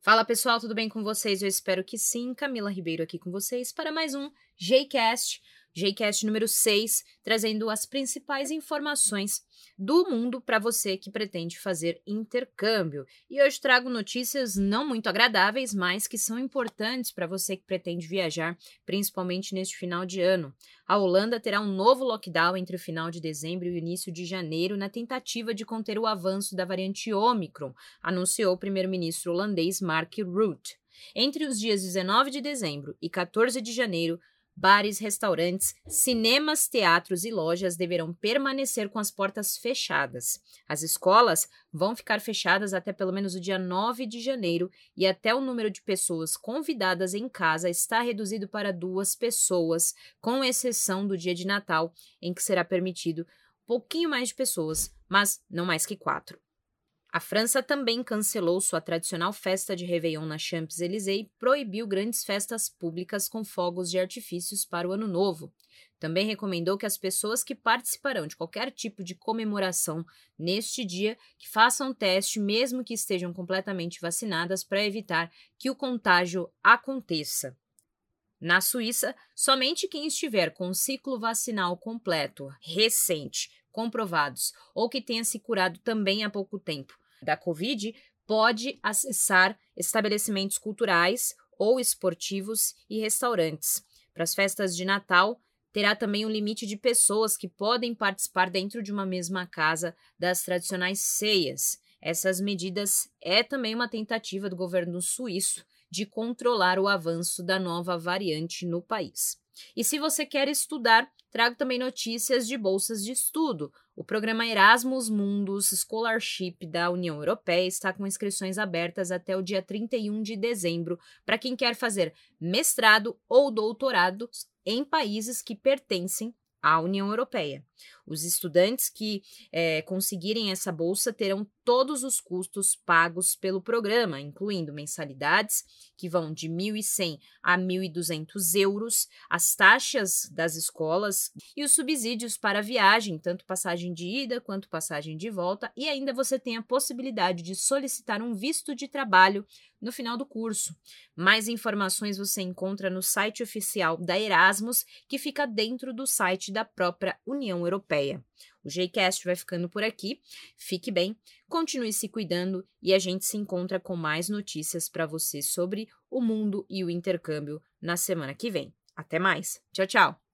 Fala pessoal, tudo bem com vocês? Eu espero que sim. Camila Ribeiro aqui com vocês para mais um Jcast, Jcast número 6, trazendo as principais informações do mundo para você que pretende fazer intercâmbio. E hoje trago notícias não muito agradáveis, mas que são importantes para você que pretende viajar, principalmente neste final de ano. A Holanda terá um novo lockdown entre o final de dezembro e o início de janeiro na tentativa de conter o avanço da variante Omicron, anunciou o primeiro-ministro holandês Mark Rutte. Entre os dias 19 de dezembro e 14 de janeiro, bares, restaurantes, cinemas, teatros e lojas deverão permanecer com as portas fechadas. As escolas vão ficar fechadas até pelo menos o dia 9 de janeiro e até o número de pessoas convidadas em casa está reduzido para duas pessoas, com exceção do dia de Natal, em que será permitido pouquinho mais de pessoas, mas não mais que quatro. A França também cancelou sua tradicional festa de Réveillon na Champs-Élysées e proibiu grandes festas públicas com fogos de artifícios para o Ano Novo. Também recomendou que as pessoas que participarão de qualquer tipo de comemoração neste dia que façam teste, mesmo que estejam completamente vacinadas, para evitar que o contágio aconteça. Na Suíça, somente quem estiver com o ciclo vacinal completo, recente, comprovados ou que tenha se curado também há pouco tempo da Covid pode acessar estabelecimentos culturais ou esportivos e restaurantes. Para as festas de Natal, terá também um limite de pessoas que podem participar dentro de uma mesma casa das tradicionais ceias. Essas medidas é também uma tentativa do governo suíço de controlar o avanço da nova variante no país. E se você quer estudar, trago também notícias de bolsas de estudo. O programa Erasmus Mundus Scholarship da União Europeia está com inscrições abertas até o dia 31 de dezembro para quem quer fazer mestrado ou doutorado em países que pertencem à União Europeia. Os estudantes que é, conseguirem essa bolsa terão todos os custos pagos pelo programa, incluindo mensalidades que vão de 1.100 a 1.200 euros, as taxas das escolas e os subsídios para a viagem, tanto passagem de ida quanto passagem de volta, e ainda você tem a possibilidade de solicitar um visto de trabalho no final do curso. Mais informações você encontra no site oficial da Erasmus, que fica dentro do site da própria União Europeia. Europeia. O Jcast vai ficando por aqui. Fique bem, continue se cuidando e a gente se encontra com mais notícias para você sobre o mundo e o intercâmbio na semana que vem. Até mais. Tchau, tchau.